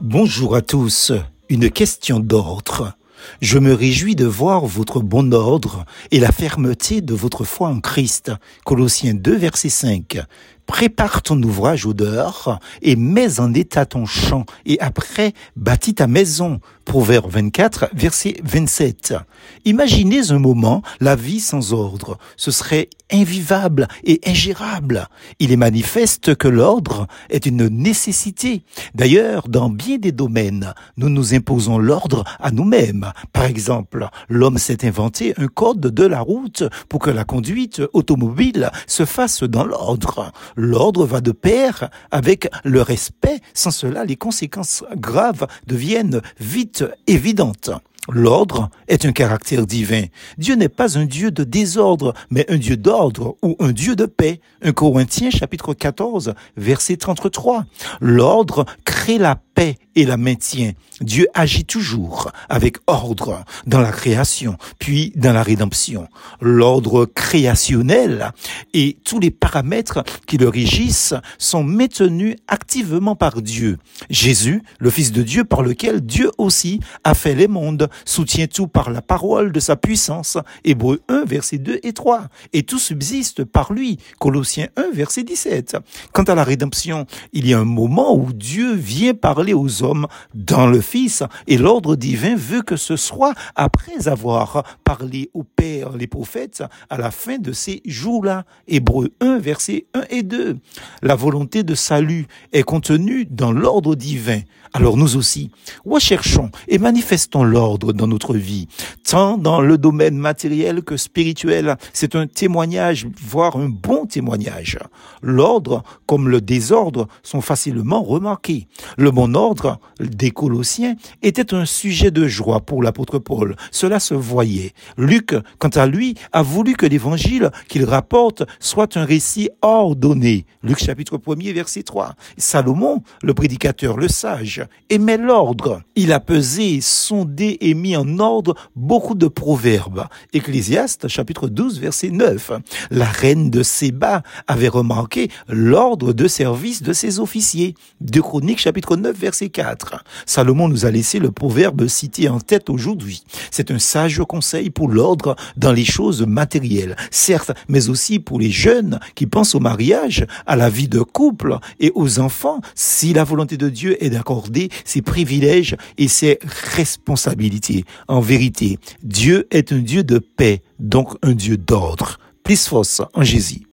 Bonjour à tous. Une question d'ordre. Je me réjouis de voir votre bon ordre et la fermeté de votre foi en Christ. Colossiens 2, verset 5. Prépare ton ouvrage au dehors et mets en état ton champ et après bâtis ta maison. Proverbe 24, verset 27. Imaginez un moment la vie sans ordre. Ce serait invivable et ingérable. Il est manifeste que l'ordre est une nécessité. D'ailleurs, dans bien des domaines, nous nous imposons l'ordre à nous-mêmes. Par exemple, l'homme s'est inventé un code de la route pour que la conduite automobile se fasse dans l'ordre. L'ordre va de pair avec le respect. Sans cela, les conséquences graves deviennent vite évidentes. L'ordre est un caractère divin. Dieu n'est pas un Dieu de désordre, mais un Dieu d'ordre ou un Dieu de paix. 1 Corinthiens chapitre 14 verset 33. L'ordre crée la et la maintient. Dieu agit toujours avec ordre dans la création, puis dans la rédemption. L'ordre créationnel et tous les paramètres qui le régissent sont maintenus activement par Dieu. Jésus, le Fils de Dieu par lequel Dieu aussi a fait les mondes, soutient tout par la parole de sa puissance. Hébreu 1, verset 2 et 3. Et tout subsiste par lui. Colossiens 1, verset 17. Quant à la rédemption, il y a un moment où Dieu vient parler aux hommes dans le Fils et l'ordre divin veut que ce soit après avoir parlé au Père, les prophètes, à la fin de ces jours-là. Hébreu 1, verset 1 et 2. La volonté de salut est contenue dans l'ordre divin. Alors nous aussi, recherchons et manifestons l'ordre dans notre vie, tant dans le domaine matériel que spirituel. C'est un témoignage, voire un bon témoignage. L'ordre comme le désordre sont facilement remarqués. Le bon ordre des Colossiens était un sujet de joie pour l'apôtre Paul. Cela se voyait. Luc, quant à lui, a voulu que l'évangile qu'il rapporte soit un récit ordonné. Luc chapitre 1 verset 3. Salomon, le prédicateur, le sage, aimait l'ordre. Il a pesé, sondé et mis en ordre beaucoup de proverbes. Ecclésiaste chapitre 12 verset 9. La reine de Séba avait remarqué l'ordre de service de ses officiers. De Chroniques chapitre 9 verset 4. Salomon nous a laissé le proverbe cité en tête aujourd'hui. C'est un sage conseil pour l'ordre dans les choses matérielles, certes, mais aussi pour les jeunes qui pensent au mariage, à la vie de couple et aux enfants, si la volonté de Dieu est d'accorder ses privilèges et ses responsabilités. En vérité, Dieu est un Dieu de paix, donc un Dieu d'ordre. Plus en Jésus.